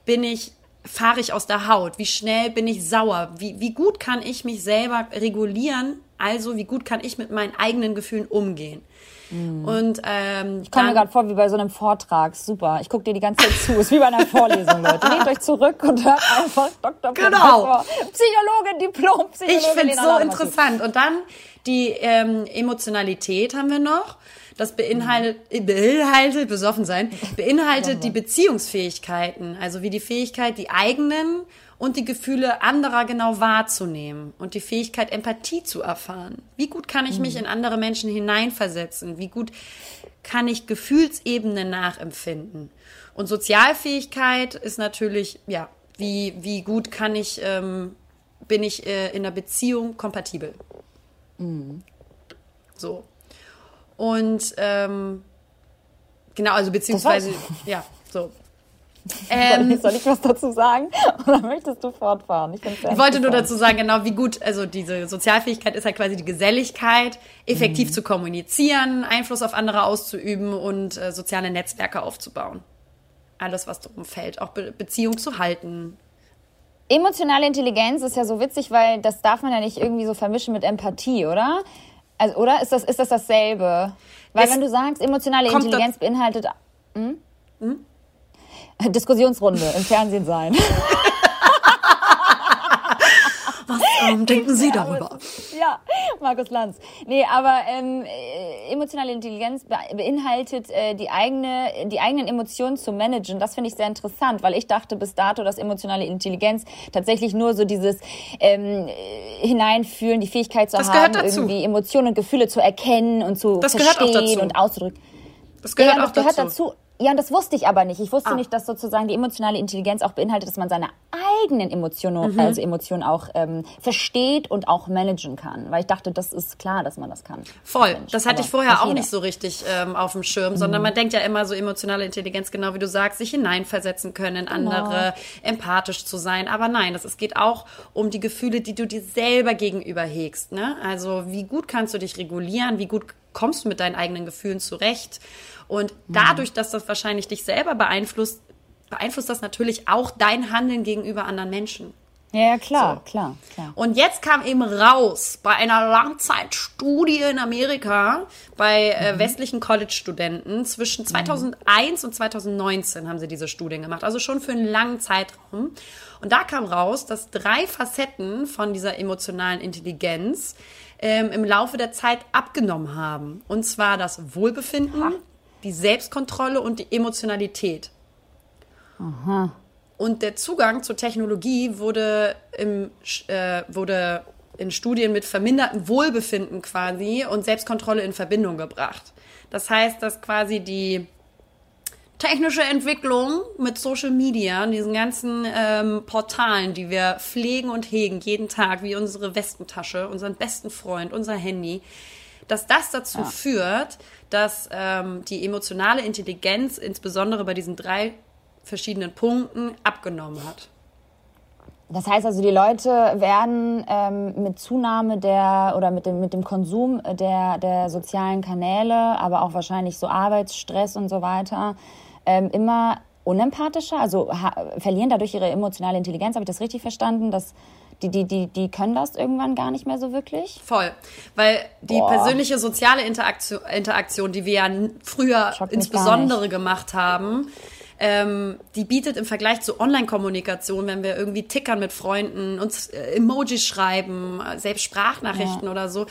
bin ich, fahre ich aus der Haut? Wie schnell bin ich sauer? Wie, wie gut kann ich mich selber regulieren? Also wie gut kann ich mit meinen eigenen Gefühlen umgehen? Mhm. Und ähm, ich komme mir gerade vor wie bei so einem Vortrag. Super. Ich gucke dir die ganze Zeit zu. Ist wie bei einer Vorlesung, Leute. Lehnt euch zurück und hört einfach Dr. Genau. Psychologin, Diplom, Psychologin. Ich finde es so interessant. Und dann die ähm, Emotionalität haben wir noch. Das beinhaltet, beinhaltet, besoffen sein, beinhaltet die Beziehungsfähigkeiten, also wie die Fähigkeit, die eigenen und die Gefühle anderer genau wahrzunehmen und die Fähigkeit, Empathie zu erfahren. Wie gut kann ich mich mhm. in andere Menschen hineinversetzen? Wie gut kann ich Gefühlsebenen nachempfinden? Und Sozialfähigkeit ist natürlich, ja, wie, wie gut kann ich, ähm, bin ich äh, in einer Beziehung kompatibel? Mhm. So. Und ähm, genau, also beziehungsweise, ja, so. Ähm, soll, ich, was dazu sagen? *laughs* Oder möchtest du fortfahren? Ich, ich wollte nur dazu sagen, genau wie gut, also diese Sozialfähigkeit ist halt quasi die Geselligkeit, effektiv mhm. zu kommunizieren, Einfluss auf andere auszuüben und äh, soziale Netzwerke aufzubauen. Alles, was darum fällt, auch Be Beziehung zu halten. Emotionale Intelligenz ist ja so witzig, weil das darf man ja nicht irgendwie so vermischen mit Empathie, oder? Also, oder ist das, ist das dasselbe? Weil es wenn du sagst, emotionale Intelligenz beinhaltet. Hm? Hm? *laughs* Diskussionsrunde im Fernsehen sein. *laughs* Was ähm, denken Sie darüber? Ja, Markus Lanz. Nee, aber ähm, äh, emotionale Intelligenz beinhaltet äh, die eigene, die eigenen Emotionen zu managen. Das finde ich sehr interessant, weil ich dachte bis dato, dass emotionale Intelligenz tatsächlich nur so dieses ähm, hineinfühlen, die Fähigkeit zu das haben, irgendwie Emotionen und Gefühle zu erkennen und zu das verstehen und auszudrücken. Das gehört ja, das auch gehört dazu. dazu. Ja, und das wusste ich aber nicht. Ich wusste ah. nicht, dass sozusagen die emotionale Intelligenz auch beinhaltet, dass man seine eigenen Emotionen, mhm. also Emotionen auch ähm, versteht und auch managen kann. Weil ich dachte, das ist klar, dass man das kann. Voll. Mensch. Das hatte ich vorher nicht auch nicht so richtig ähm, auf dem Schirm, mhm. sondern man denkt ja immer so emotionale Intelligenz, genau wie du sagst, sich hineinversetzen können in genau. andere, empathisch zu sein. Aber nein, das, es geht auch um die Gefühle, die du dir selber gegenüber hegst. Ne? Also wie gut kannst du dich regulieren, wie gut kommst du mit deinen eigenen Gefühlen zurecht und dadurch, dass das wahrscheinlich dich selber beeinflusst, beeinflusst das natürlich auch dein Handeln gegenüber anderen Menschen. Ja, klar, so. klar, klar. Und jetzt kam eben raus bei einer Langzeitstudie in Amerika bei äh, mhm. westlichen College-Studenten zwischen 2001 mhm. und 2019 haben sie diese Studien gemacht, also schon für einen langen Zeitraum. Und da kam raus, dass drei Facetten von dieser emotionalen Intelligenz ähm, im Laufe der Zeit abgenommen haben. Und zwar das Wohlbefinden, ha die Selbstkontrolle und die Emotionalität. Aha. Und der Zugang zur Technologie wurde, im, äh, wurde in Studien mit vermindertem Wohlbefinden quasi und Selbstkontrolle in Verbindung gebracht. Das heißt, dass quasi die technische Entwicklung mit Social Media und diesen ganzen ähm, Portalen, die wir pflegen und hegen jeden Tag, wie unsere Westentasche, unseren besten Freund, unser Handy, dass das dazu ja. führt, dass ähm, die emotionale Intelligenz insbesondere bei diesen drei verschiedenen Punkten abgenommen hat. Das heißt also, die Leute werden ähm, mit Zunahme der oder mit dem, mit dem Konsum der, der sozialen Kanäle, aber auch wahrscheinlich so Arbeitsstress und so weiter, ähm, immer unempathischer, also verlieren dadurch ihre emotionale Intelligenz. Habe ich das richtig verstanden, dass die, die, die, die können das irgendwann gar nicht mehr so wirklich. Voll. Weil die Boah. persönliche soziale Interaktion, Interaktion, die wir ja früher insbesondere gemacht haben, ähm, die bietet im Vergleich zu Online-Kommunikation, wenn wir irgendwie tickern mit Freunden, uns äh, Emojis schreiben, selbst Sprachnachrichten ja. oder so,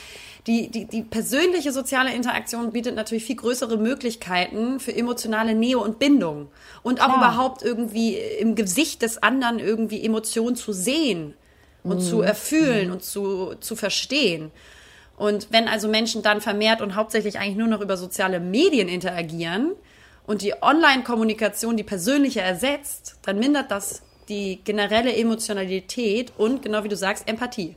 die, die, die persönliche soziale Interaktion bietet natürlich viel größere Möglichkeiten für emotionale Nähe und Bindung. Und auch Klar. überhaupt irgendwie im Gesicht des anderen irgendwie Emotionen zu sehen und zu mhm. erfühlen mhm. und zu, zu verstehen. Und wenn also Menschen dann vermehrt und hauptsächlich eigentlich nur noch über soziale Medien interagieren und die Online-Kommunikation die persönliche ersetzt, dann mindert das die generelle Emotionalität und, genau wie du sagst, Empathie.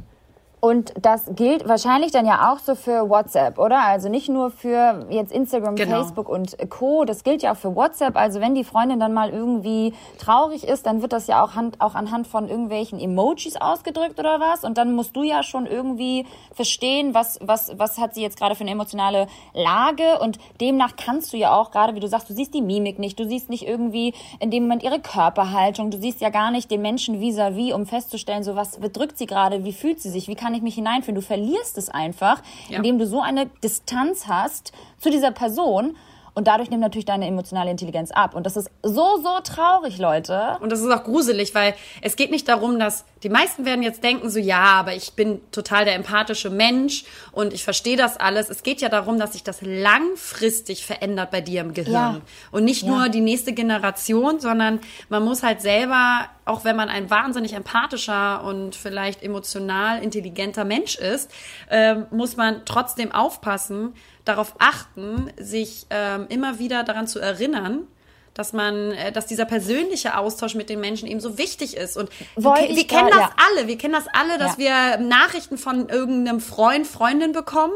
Und das gilt wahrscheinlich dann ja auch so für WhatsApp, oder? Also nicht nur für jetzt Instagram, genau. Facebook und Co. Das gilt ja auch für WhatsApp. Also wenn die Freundin dann mal irgendwie traurig ist, dann wird das ja auch, hand, auch anhand von irgendwelchen Emojis ausgedrückt oder was. Und dann musst du ja schon irgendwie verstehen, was, was, was hat sie jetzt gerade für eine emotionale Lage. Und demnach kannst du ja auch, gerade wie du sagst, du siehst die Mimik nicht, du siehst nicht irgendwie in dem Moment ihre Körperhaltung, du siehst ja gar nicht den Menschen vis-à-vis, -vis, um festzustellen, so was bedrückt sie gerade, wie fühlt sie sich, wie kann kann ich mich hineinfühlen. Du verlierst es einfach, ja. indem du so eine Distanz hast zu dieser Person und dadurch nimmt natürlich deine emotionale Intelligenz ab. Und das ist so, so traurig, Leute. Und das ist auch gruselig, weil es geht nicht darum, dass die meisten werden jetzt denken, so ja, aber ich bin total der empathische Mensch und ich verstehe das alles. Es geht ja darum, dass sich das langfristig verändert bei dir im Gehirn. Ja. Und nicht ja. nur die nächste Generation, sondern man muss halt selber, auch wenn man ein wahnsinnig empathischer und vielleicht emotional intelligenter Mensch ist, äh, muss man trotzdem aufpassen, darauf achten, sich ähm, immer wieder daran zu erinnern, dass man, äh, dass dieser persönliche Austausch mit den Menschen eben so wichtig ist. Und wir, wir kennen das ja. alle. Wir kennen das alle, dass ja. wir Nachrichten von irgendeinem Freund, Freundin bekommen.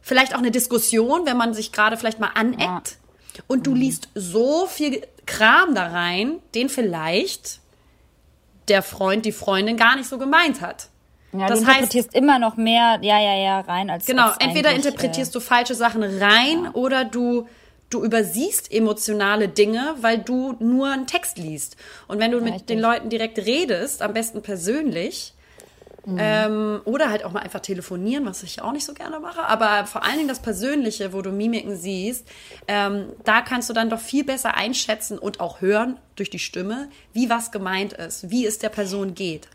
Vielleicht auch eine Diskussion, wenn man sich gerade vielleicht mal aneckt. Ja. Und du mhm. liest so viel Kram da rein, den vielleicht der Freund, die Freundin gar nicht so gemeint hat. Ja, das du interpretierst heißt, immer noch mehr, ja, ja, ja, rein als Genau, als entweder interpretierst äh, du falsche Sachen rein ja. oder du du übersiehst emotionale Dinge, weil du nur einen Text liest. Und wenn du ja, mit den Leuten direkt redest, am besten persönlich, mhm. ähm, oder halt auch mal einfach telefonieren, was ich auch nicht so gerne mache, aber vor allen Dingen das Persönliche, wo du Mimiken siehst, ähm, da kannst du dann doch viel besser einschätzen und auch hören durch die Stimme, wie was gemeint ist, wie es der Person geht.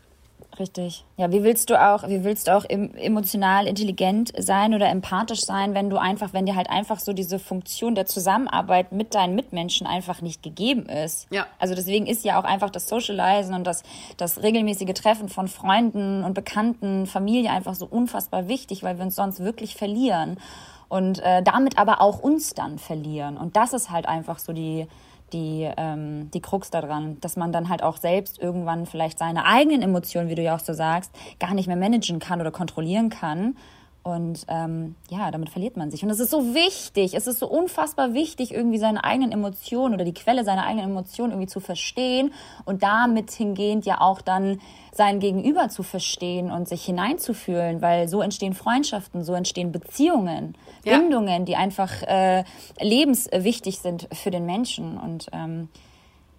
Richtig. Ja, wie willst du auch, wie willst du auch emotional intelligent sein oder empathisch sein, wenn du einfach, wenn dir halt einfach so diese Funktion der Zusammenarbeit mit deinen Mitmenschen einfach nicht gegeben ist. Ja. Also deswegen ist ja auch einfach das Socializen und das, das regelmäßige Treffen von Freunden und Bekannten, Familie einfach so unfassbar wichtig, weil wir uns sonst wirklich verlieren und äh, damit aber auch uns dann verlieren. Und das ist halt einfach so die, die, ähm, die Krux daran, dass man dann halt auch selbst irgendwann vielleicht seine eigenen Emotionen, wie du ja auch so sagst, gar nicht mehr managen kann oder kontrollieren kann. Und ähm, ja, damit verliert man sich. Und es ist so wichtig, es ist so unfassbar wichtig, irgendwie seine eigenen Emotionen oder die Quelle seiner eigenen Emotionen irgendwie zu verstehen und damit hingehend ja auch dann sein Gegenüber zu verstehen und sich hineinzufühlen, weil so entstehen Freundschaften, so entstehen Beziehungen, ja. Bindungen, die einfach äh, lebenswichtig sind für den Menschen. Und ähm,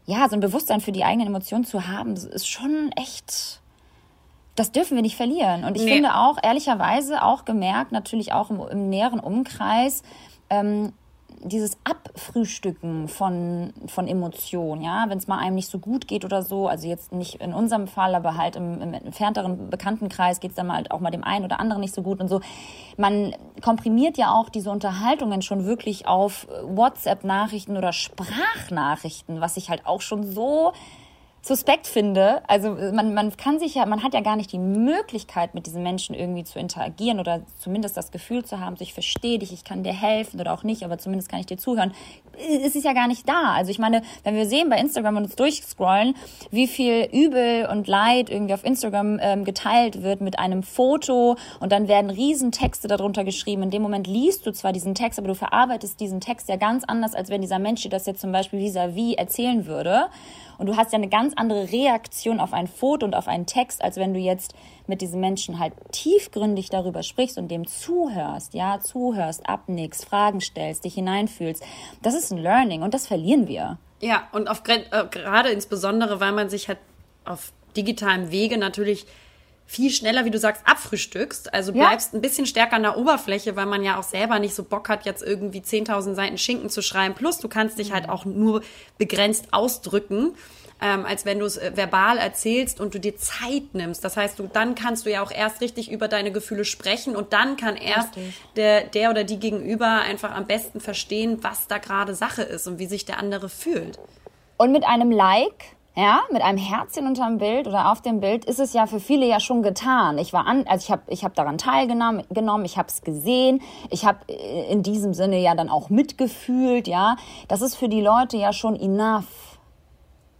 ja, so ein Bewusstsein für die eigenen Emotionen zu haben, ist schon echt das dürfen wir nicht verlieren. Und ich nee. finde auch, ehrlicherweise auch gemerkt, natürlich auch im, im näheren Umkreis, ähm, dieses Abfrühstücken von, von Emotionen, ja, wenn es mal einem nicht so gut geht oder so, also jetzt nicht in unserem Fall, aber halt im, im entfernteren Bekanntenkreis geht es dann halt auch mal dem einen oder anderen nicht so gut und so. Man komprimiert ja auch diese Unterhaltungen schon wirklich auf WhatsApp-Nachrichten oder Sprachnachrichten, was ich halt auch schon so suspekt finde. Also man, man kann sich ja, man hat ja gar nicht die Möglichkeit, mit diesen Menschen irgendwie zu interagieren oder zumindest das Gefühl zu haben, so ich verstehe dich, ich kann dir helfen oder auch nicht, aber zumindest kann ich dir zuhören. Es ist ja gar nicht da. Also ich meine, wenn wir sehen bei Instagram und uns durchscrollen, wie viel Übel und Leid irgendwie auf Instagram ähm, geteilt wird mit einem Foto und dann werden Riesentexte darunter geschrieben. In dem Moment liest du zwar diesen Text, aber du verarbeitest diesen Text ja ganz anders, als wenn dieser Mensch dir das jetzt zum Beispiel vis-à-vis -vis erzählen würde. Und du hast ja eine ganz andere Reaktion auf ein Foto und auf einen Text, als wenn du jetzt mit diesem Menschen halt tiefgründig darüber sprichst und dem zuhörst, ja, zuhörst, abnickst, Fragen stellst, dich hineinfühlst. Das ist ein Learning und das verlieren wir. Ja, und auf, äh, gerade insbesondere, weil man sich halt auf digitalem Wege natürlich viel schneller, wie du sagst, abfrühstückst. Also bleibst ja. ein bisschen stärker an der Oberfläche, weil man ja auch selber nicht so Bock hat, jetzt irgendwie 10.000 Seiten Schinken zu schreiben. Plus, du kannst dich halt auch nur begrenzt ausdrücken. Ähm, als wenn du es äh, verbal erzählst und du dir Zeit nimmst. Das heißt, du, dann kannst du ja auch erst richtig über deine Gefühle sprechen und dann kann erst der, der oder die Gegenüber einfach am besten verstehen, was da gerade Sache ist und wie sich der andere fühlt. Und mit einem Like ja, mit einem Herzchen unterm Bild oder auf dem Bild ist es ja für viele ja schon getan. Ich war an, also ich habe ich hab daran teilgenommen, ich habe es gesehen, ich habe äh, in diesem Sinne ja dann auch mitgefühlt, ja. Das ist für die Leute ja schon enough.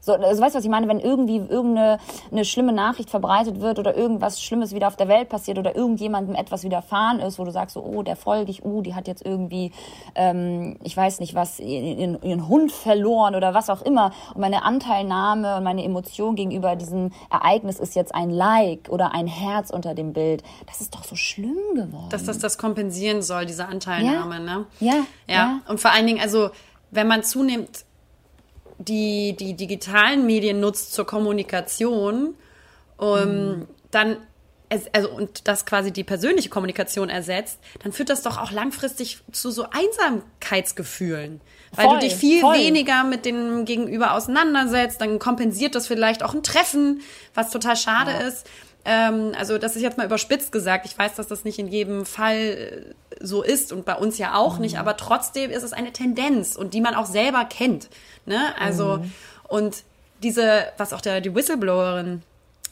So, also weißt du, was ich meine? Wenn irgendwie irgendeine eine schlimme Nachricht verbreitet wird oder irgendwas Schlimmes wieder auf der Welt passiert oder irgendjemandem etwas widerfahren ist, wo du sagst so, oh, der folge ich, oh, die hat jetzt irgendwie, ähm, ich weiß nicht was, ihren, ihren Hund verloren oder was auch immer. Und meine Anteilnahme und meine Emotion gegenüber diesem Ereignis ist jetzt ein Like oder ein Herz unter dem Bild. Das ist doch so schlimm geworden. Dass das das kompensieren soll, diese Anteilnahme, ja? ne? Ja, ja. Ja. Und vor allen Dingen, also, wenn man zunehmend die, die digitalen Medien nutzt zur Kommunikation, um, mhm. dann also und das quasi die persönliche Kommunikation ersetzt, dann führt das doch auch langfristig zu so Einsamkeitsgefühlen. Weil voll, du dich viel voll. weniger mit dem Gegenüber auseinandersetzt, dann kompensiert das vielleicht auch ein Treffen, was total schade ja. ist. Ähm, also das ist jetzt mal überspitzt gesagt. Ich weiß, dass das nicht in jedem Fall äh, so ist und bei uns ja auch mhm. nicht, aber trotzdem ist es eine Tendenz und die man auch selber kennt. Ne? Also mhm. und diese, was auch der, die Whistleblowerin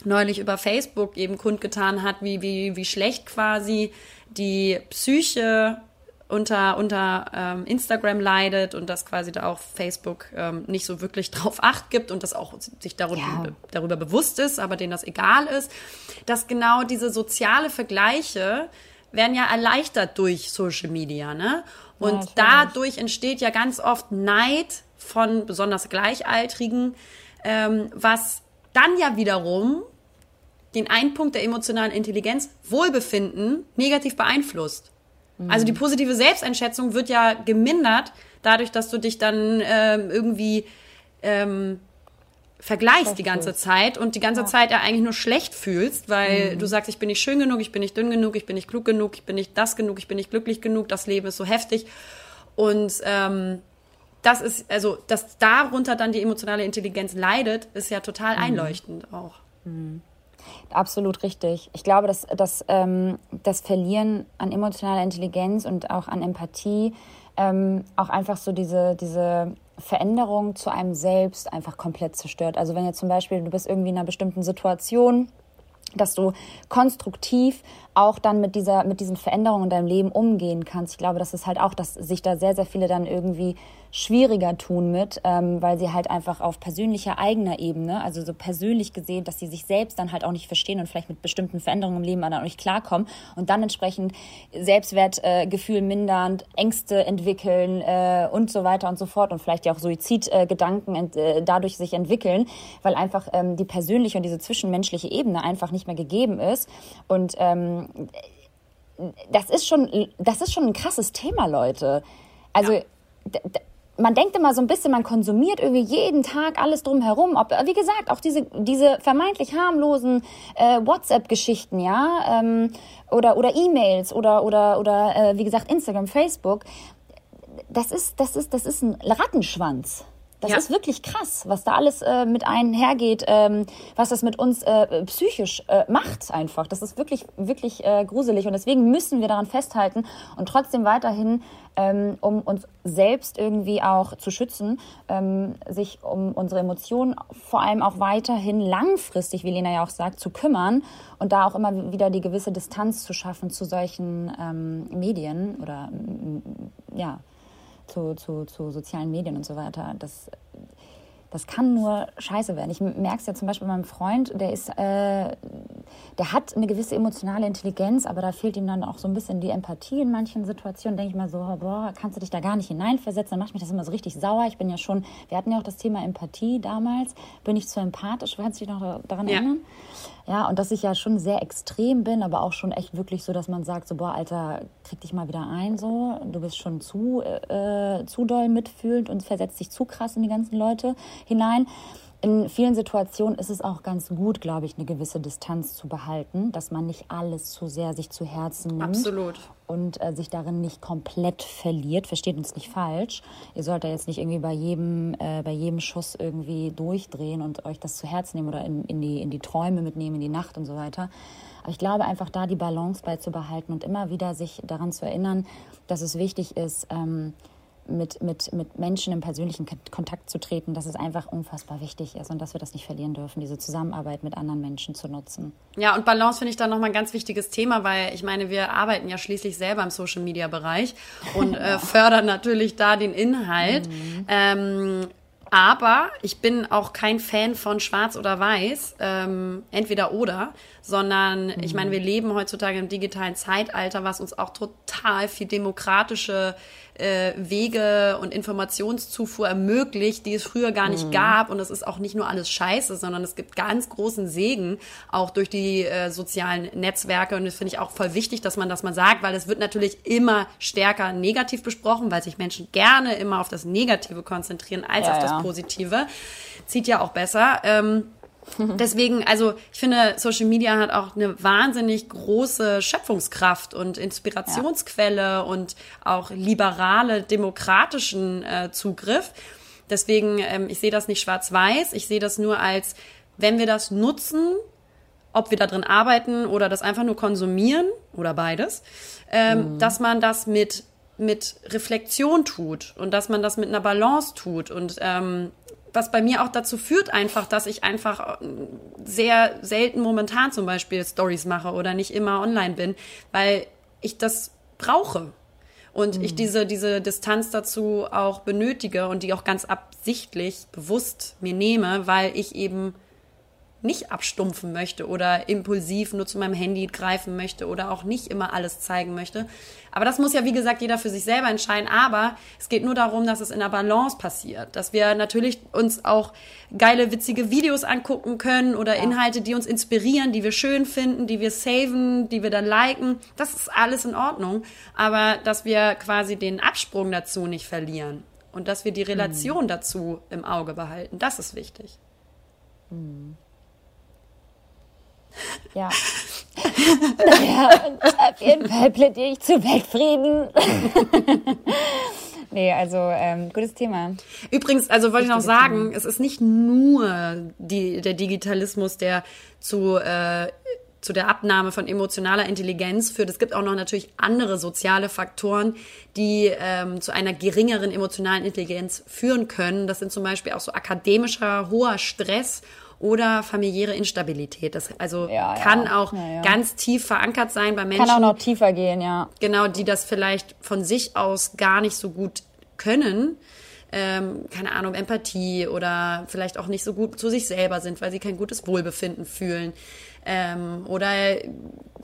neulich über Facebook eben kundgetan hat, wie, wie, wie schlecht quasi die Psyche unter, unter ähm, Instagram leidet und dass quasi da auch Facebook ähm, nicht so wirklich *laughs* drauf acht gibt und das auch sich darüber, ja. darüber bewusst ist, aber denen das egal ist, dass genau diese soziale Vergleiche werden ja erleichtert durch Social Media, ne? Und ja, dadurch entsteht ja ganz oft Neid von besonders Gleichaltrigen, ähm, was dann ja wiederum den einen Punkt der emotionalen Intelligenz, Wohlbefinden, negativ beeinflusst. Also die positive Selbsteinschätzung wird ja gemindert dadurch, dass du dich dann ähm, irgendwie ähm, vergleichst die ganze Zeit und die ganze ja. Zeit ja eigentlich nur schlecht fühlst, weil mhm. du sagst, ich bin nicht schön genug, ich bin nicht dünn genug, ich bin nicht klug genug, ich bin nicht das genug, ich bin nicht glücklich genug, das Leben ist so heftig. Und ähm, das ist, also, dass darunter dann die emotionale Intelligenz leidet, ist ja total mhm. einleuchtend auch. Mhm. Absolut richtig. Ich glaube, dass, dass ähm, das Verlieren an emotionaler Intelligenz und auch an Empathie ähm, auch einfach so diese, diese Veränderung zu einem selbst einfach komplett zerstört. Also wenn jetzt zum Beispiel du bist irgendwie in einer bestimmten Situation, dass du konstruktiv auch dann mit dieser, mit diesen Veränderungen in deinem Leben umgehen kannst. Ich glaube, das ist halt auch, dass sich da sehr, sehr viele dann irgendwie schwieriger tun mit, ähm, weil sie halt einfach auf persönlicher eigener Ebene, also so persönlich gesehen, dass sie sich selbst dann halt auch nicht verstehen und vielleicht mit bestimmten Veränderungen im Leben dann auch nicht klarkommen und dann entsprechend Selbstwertgefühl äh, mindernd, Ängste entwickeln äh, und so weiter und so fort und vielleicht ja auch Suizidgedanken äh, dadurch sich entwickeln, weil einfach ähm, die persönliche und diese zwischenmenschliche Ebene einfach nicht mehr gegeben ist und ähm, das ist schon, das ist schon ein krasses Thema, Leute. Also, ja. man denkt immer so ein bisschen, man konsumiert irgendwie jeden Tag alles drumherum. Ob, wie gesagt, auch diese, diese vermeintlich harmlosen äh, WhatsApp-Geschichten, ja, ähm, oder, oder E-Mails oder, oder, oder äh, wie gesagt, Instagram, Facebook. Das ist, das ist, das ist ein Rattenschwanz. Das ja. ist wirklich krass, was da alles äh, mit einhergeht, ähm, was das mit uns äh, psychisch äh, macht einfach. Das ist wirklich, wirklich äh, gruselig und deswegen müssen wir daran festhalten und trotzdem weiterhin, ähm, um uns selbst irgendwie auch zu schützen, ähm, sich um unsere Emotionen vor allem auch weiterhin langfristig, wie Lena ja auch sagt, zu kümmern und da auch immer wieder die gewisse Distanz zu schaffen zu solchen ähm, Medien oder ja zu, zu, zu sozialen Medien und so weiter. Das, das kann nur scheiße werden. Ich merke es ja zum Beispiel bei meinem Freund, der ist, äh, der hat eine gewisse emotionale Intelligenz, aber da fehlt ihm dann auch so ein bisschen die Empathie in manchen Situationen. Denke ich mal so, boah, kannst du dich da gar nicht hineinversetzen? Dann macht mich das immer so richtig sauer. Ich bin ja schon, wir hatten ja auch das Thema Empathie damals. Bin ich zu empathisch? Kannst du dich noch daran ja. erinnern? Ja, und dass ich ja schon sehr extrem bin, aber auch schon echt wirklich so, dass man sagt, so, boah, Alter, krieg dich mal wieder ein, so. Du bist schon zu, äh, zu doll mitfühlend und versetzt dich zu krass in die ganzen Leute hinein in vielen Situationen ist es auch ganz gut, glaube ich, eine gewisse Distanz zu behalten, dass man nicht alles zu sehr sich zu Herzen nimmt. Absolut. Und äh, sich darin nicht komplett verliert. Versteht uns nicht falsch. Ihr sollt da jetzt nicht irgendwie bei jedem, äh, bei jedem Schuss irgendwie durchdrehen und euch das zu Herzen nehmen oder in, in, die, in die Träume mitnehmen, in die Nacht und so weiter. Aber ich glaube einfach da die Balance beizubehalten und immer wieder sich daran zu erinnern, dass es wichtig ist, ähm, mit, mit, mit Menschen im persönlichen Kontakt zu treten, dass es einfach unfassbar wichtig ist und dass wir das nicht verlieren dürfen, diese Zusammenarbeit mit anderen Menschen zu nutzen. Ja, und Balance finde ich da nochmal ein ganz wichtiges Thema, weil ich meine, wir arbeiten ja schließlich selber im Social-Media-Bereich und äh, *laughs* *laughs* fördern natürlich da den Inhalt. Mhm. Ähm, aber ich bin auch kein Fan von Schwarz oder Weiß, ähm, entweder oder, sondern mhm. ich meine, wir leben heutzutage im digitalen Zeitalter, was uns auch total viel demokratische äh, Wege und Informationszufuhr ermöglicht, die es früher gar nicht mhm. gab. Und es ist auch nicht nur alles Scheiße, sondern es gibt ganz großen Segen auch durch die äh, sozialen Netzwerke. Und das finde ich auch voll wichtig, dass man das mal sagt, weil es wird natürlich immer stärker negativ besprochen, weil sich Menschen gerne immer auf das Negative konzentrieren als ja, auf das ja. Positive. Zieht ja auch besser. Ähm, *laughs* Deswegen, also ich finde, Social Media hat auch eine wahnsinnig große Schöpfungskraft und Inspirationsquelle ja. und auch liberale, demokratischen äh, Zugriff. Deswegen, ähm, ich sehe das nicht schwarz-weiß, ich sehe das nur als, wenn wir das nutzen, ob wir da drin arbeiten oder das einfach nur konsumieren oder beides, ähm, mhm. dass man das mit mit Reflexion tut und dass man das mit einer Balance tut und ähm, was bei mir auch dazu führt einfach, dass ich einfach äh, sehr selten momentan zum Beispiel Stories mache oder nicht immer online bin, weil ich das brauche und mhm. ich diese diese Distanz dazu auch benötige und die auch ganz absichtlich bewusst mir nehme, weil ich eben nicht abstumpfen möchte oder impulsiv nur zu meinem Handy greifen möchte oder auch nicht immer alles zeigen möchte. Aber das muss ja, wie gesagt, jeder für sich selber entscheiden. Aber es geht nur darum, dass es in der Balance passiert. Dass wir natürlich uns auch geile, witzige Videos angucken können oder ja. Inhalte, die uns inspirieren, die wir schön finden, die wir saven, die wir dann liken. Das ist alles in Ordnung. Aber dass wir quasi den Absprung dazu nicht verlieren und dass wir die Relation mhm. dazu im Auge behalten, das ist wichtig. Mhm. Ja. *laughs* naja, auf jeden Fall plädiere ich zu Weltfrieden. *laughs* Nee, also ähm, gutes Thema. Übrigens, also wollte ich noch sagen, Thema. es ist nicht nur die, der Digitalismus, der zu äh, zu der Abnahme von emotionaler Intelligenz führt. Es gibt auch noch natürlich andere soziale Faktoren, die ähm, zu einer geringeren emotionalen Intelligenz führen können. Das sind zum Beispiel auch so akademischer hoher Stress oder familiäre Instabilität. Das also ja, kann ja. auch ja, ganz tief verankert sein bei Menschen. Kann auch noch tiefer gehen, ja. Genau, die das vielleicht von sich aus gar nicht so gut können. Ähm, keine Ahnung, Empathie oder vielleicht auch nicht so gut zu sich selber sind, weil sie kein gutes Wohlbefinden fühlen. Ähm, oder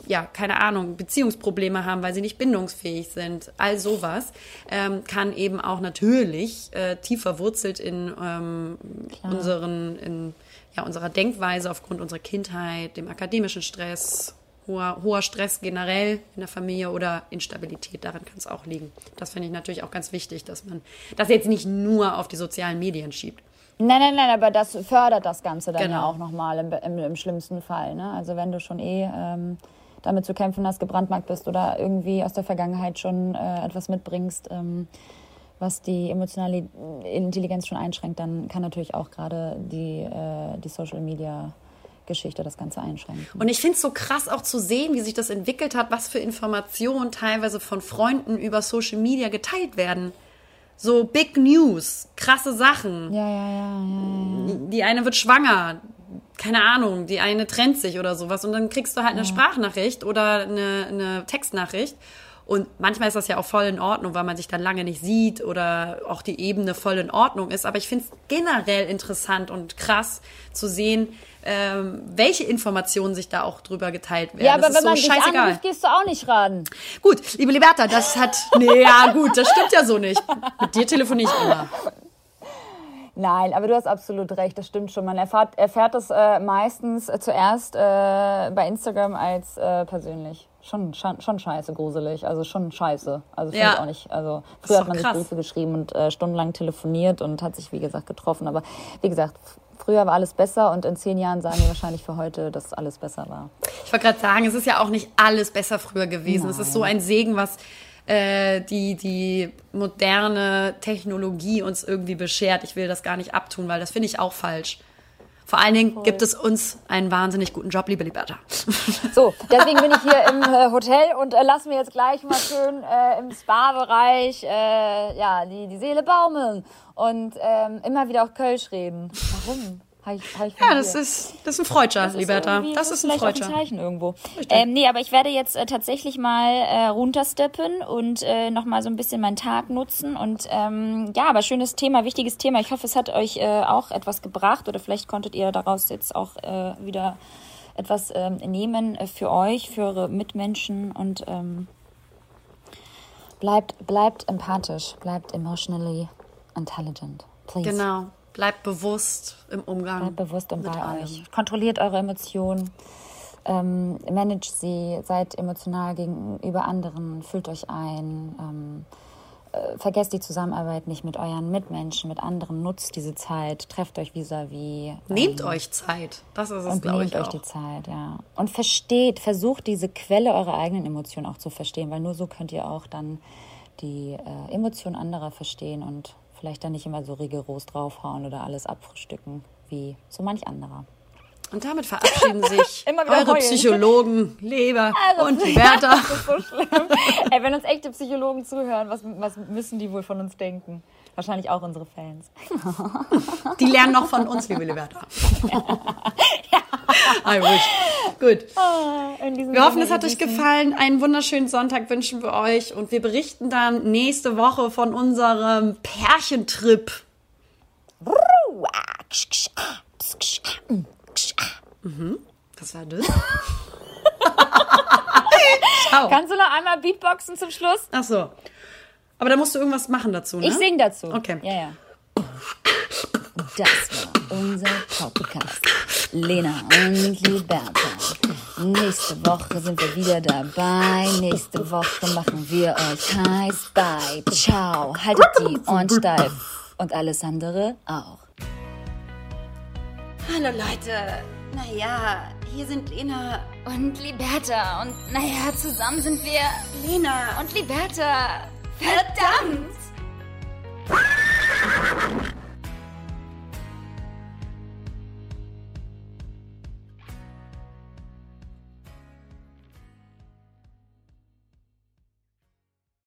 ja, keine Ahnung, Beziehungsprobleme haben, weil sie nicht bindungsfähig sind. All sowas ähm, kann eben auch natürlich äh, tief verwurzelt in ähm, unseren, in ja, unserer Denkweise aufgrund unserer Kindheit, dem akademischen Stress, hoher, hoher Stress generell in der Familie oder Instabilität, daran kann es auch liegen. Das finde ich natürlich auch ganz wichtig, dass man das jetzt nicht nur auf die sozialen Medien schiebt. Nein, nein, nein, aber das fördert das Ganze dann genau. ja auch nochmal im, im, im, schlimmsten Fall. Ne? Also wenn du schon eh ähm, damit zu kämpfen hast, gebrandmarkt bist oder irgendwie aus der Vergangenheit schon äh, etwas mitbringst, ähm, was die emotionale Intelligenz schon einschränkt, dann kann natürlich auch gerade die, äh, die Social Media Geschichte das Ganze einschränken. Und ich finde es so krass auch zu sehen, wie sich das entwickelt hat, was für Informationen teilweise von Freunden über Social Media geteilt werden. So Big News, krasse Sachen. Ja, ja, ja, ja, Die eine wird schwanger, keine Ahnung, die eine trennt sich oder sowas. Und dann kriegst du halt eine Sprachnachricht oder eine, eine Textnachricht. Und manchmal ist das ja auch voll in Ordnung, weil man sich dann lange nicht sieht oder auch die Ebene voll in Ordnung ist. Aber ich finde es generell interessant und krass zu sehen, ähm, welche Informationen sich da auch drüber geteilt werden. Ja, aber das wenn man so dich scheißegal. anruft, gehst du auch nicht ran. Gut, liebe Liberta, das hat... Nee, ja gut, das stimmt ja so nicht. Mit dir telefoniere ich immer. Nein, aber du hast absolut recht, das stimmt schon. Man erfährt, erfährt das äh, meistens äh, zuerst äh, bei Instagram als äh, persönlich. Schon, schon, schon scheiße, gruselig. Also schon scheiße. Also finde ja. ich auch nicht. Also früher hat man krass. sich Briefe geschrieben und äh, stundenlang telefoniert und hat sich, wie gesagt, getroffen. Aber wie gesagt, früher war alles besser und in zehn Jahren sagen wir wahrscheinlich für heute, dass alles besser war. Ich wollte gerade sagen, es ist ja auch nicht alles besser früher gewesen. Nein. Es ist so ein Segen, was äh, die, die moderne Technologie uns irgendwie beschert. Ich will das gar nicht abtun, weil das finde ich auch falsch. Vor allen Dingen Voll. gibt es uns einen wahnsinnig guten Job, liebe Liberta. *laughs* So, deswegen bin ich hier im äh, Hotel und äh, lassen wir jetzt gleich mal schön äh, im Spa-Bereich äh, ja, die, die Seele baumeln und ähm, immer wieder auch Kölsch reden. Warum? Ich, ja, das ist, das ist ein Freudscher, das Liberta. Ist das ist ein Freudscher. Ein Zeichen irgendwo. Ähm, nee, aber ich werde jetzt äh, tatsächlich mal äh, runtersteppen und äh, nochmal so ein bisschen meinen Tag nutzen. Und ähm, ja, aber schönes Thema, wichtiges Thema. Ich hoffe, es hat euch äh, auch etwas gebracht oder vielleicht konntet ihr daraus jetzt auch äh, wieder etwas ähm, nehmen für euch, für eure Mitmenschen und ähm, bleibt, bleibt empathisch, bleibt emotionally intelligent. Please. Genau. Bleibt bewusst im Umgang. Bleibt bewusst und bei allem. euch. Kontrolliert eure Emotionen. Ähm, managt sie, seid emotional gegenüber anderen, fühlt euch ein. Ähm, äh, vergesst die Zusammenarbeit nicht mit euren Mitmenschen, mit anderen. Nutzt diese Zeit, trefft euch vis-à-vis. -vis, nehmt ähm, euch Zeit. Das ist es, glaube ich. Nehmt euch die Zeit, ja. Und versteht, versucht diese Quelle eurer eigenen Emotionen auch zu verstehen, weil nur so könnt ihr auch dann die äh, Emotionen anderer verstehen und vielleicht dann nicht immer so rigoros draufhauen oder alles abfrühstücken wie so manch anderer. Und damit verabschieden sich *laughs* eure heulen. Psychologen, Leber also, und *laughs* Liberta. das ist so schlimm. Ey, wenn uns echte Psychologen zuhören, was, was müssen die wohl von uns denken? Wahrscheinlich auch unsere Fans. Die lernen noch von uns, liebe Liberta. ja. *laughs* I wish. Gut. Ah, wir hoffen, es hat euch gefallen. Einen wunderschönen Sonntag wünschen wir euch und wir berichten dann nächste Woche von unserem Pärchentrip. Mhm. Was war das? *laughs* Ciao. Kannst du noch einmal Beatboxen zum Schluss? Ach so. Aber da musst du irgendwas machen dazu, ne? Ich sing dazu. Okay. Ja, ja. Das war unser Podcast. Lena und Liberta. Nächste Woche sind wir wieder dabei. Nächste Woche machen wir euch heiß bei. Ciao. Haltet die Ohren steif. Und alles andere auch. Hallo Leute. Naja, hier sind Lena und Liberta. Und naja, zusammen sind wir Lena und Liberta. Verdammt!